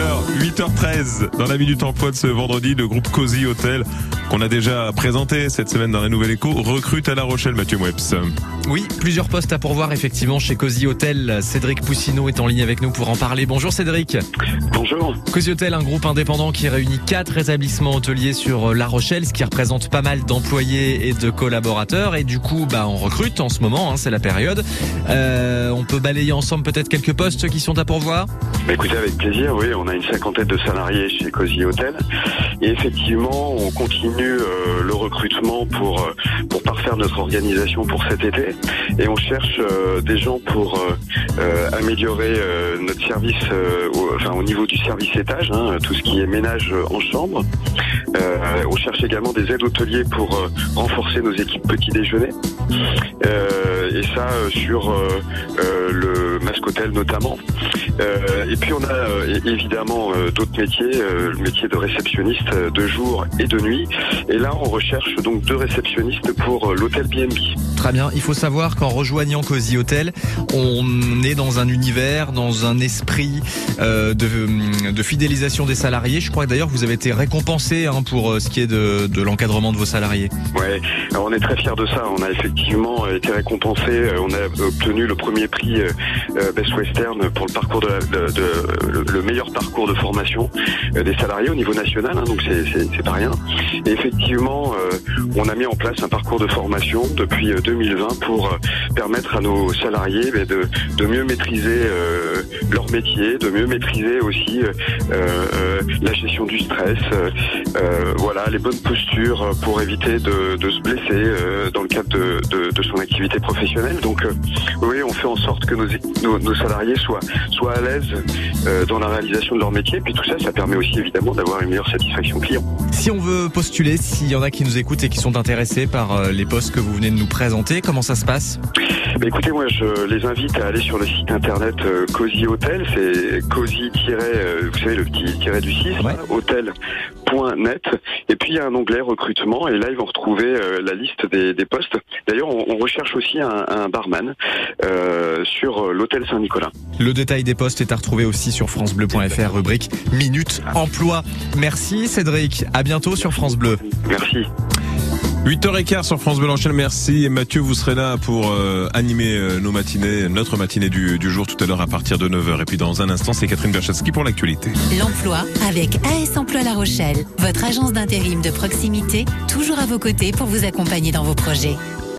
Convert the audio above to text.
l'heure, 8h13. Dans la minute emploi de ce vendredi, le groupe Cozy Hotel, qu'on a déjà présenté cette semaine dans la Nouvelle Écho, recrute à La Rochelle Mathieu Webs. Oui, plusieurs postes à pourvoir effectivement chez Cozy Hotel. Cédric Poussineau est en ligne avec nous pour en parler. Bonjour Cédric. Bonjour. Cozy Hotel, un groupe indépendant qui réunit quatre établissements hôteliers sur La Rochelle, ce qui représente pas mal d'employés et de collaborateurs. Et du coup, bah, on recrute en ce moment, hein, c'est la période. Euh, on peut balayer ensemble peut-être quelques postes qui sont à pourvoir? Bah, écoutez, avec plaisir, oui, on a une cinquantaine de salariés chez Cozy Hotel. Et effectivement, on continue euh, le recrutement pour, euh, pour parfaire notre organisation pour cet été. Et on cherche euh, des gens pour euh, euh, améliorer notre service, au, enfin, au niveau du service étage, hein, tout ce qui est ménage en chambre. On cherche également des aides hôteliers pour renforcer nos équipes petit déjeuner. Et ça sur le Masque Hôtel notamment. Et puis on a évidemment d'autres métiers, le métier de réceptionniste de jour et de nuit. Et là on recherche donc deux réceptionnistes pour euh, l'hôtel BNB. Très bien. Il faut savoir qu'en rejoignant Cozy Hotel, on est dans un univers, dans un esprit euh, de, de fidélisation des salariés. Je crois que d'ailleurs vous avez été récompensé hein, pour euh, ce qui est de, de l'encadrement de vos salariés. Ouais, alors on est très fiers de ça. On a effectivement euh, été récompensé. Euh, On a obtenu le premier prix euh, euh, Best Western pour le parcours de, la- de- de- le- le meilleur parcours de formation euh, des salariés au niveau national. hein, donc c'est pas rien. Et effectivement, euh, on a mis en place un parcours de formation depuis euh, 2020 pour euh, permettre à nos salariés ben, de, de mieux maîtriser euh, métier, de mieux maîtriser aussi euh, euh, la gestion du stress, euh, voilà, les bonnes postures pour éviter de, de se blesser dans le cadre de, de- de son activité professionnelle. Donc, oui, on fait en sorte que nos, nos, nos salariés soient, soient à l'aise dans la réalisation de leur métier. Puis tout ça, ça permet aussi évidemment d'avoir une meilleure satisfaction client. Si on veut postuler, s'il y en a qui nous écoutent et qui sont intéressés par les postes que vous venez de nous présenter, comment ça se passe? Bah, écoutez, moi, je les invite à aller sur le site internet Cozy Hotel. C'est cozy euh, vous savez, le petit tiret du 6, Ouais. hotel.net. Et puis, il y a un onglet recrutement. Et là, ils vont retrouver euh, la liste des, des postes. D'ailleurs, on, on recherche aussi un, un barman euh, sur l'hôtel Saint-Nicolas. Le détail des postes est à retrouver aussi sur francebleu.fr, rubrique Minute Emploi. Merci Cédric, à bientôt sur France Bleu. Merci. 8h15 sur France Bleu merci. Et Mathieu, vous serez là pour euh, animer euh, nos matinées, notre matinée du, du jour tout à l'heure à partir de 9h. Et puis dans un instant, c'est Catherine Berchatsky pour l'actualité. L'emploi avec AS Emploi La Rochelle, votre agence d'intérim de proximité, toujours à vos côtés pour vous accompagner dans vos projets.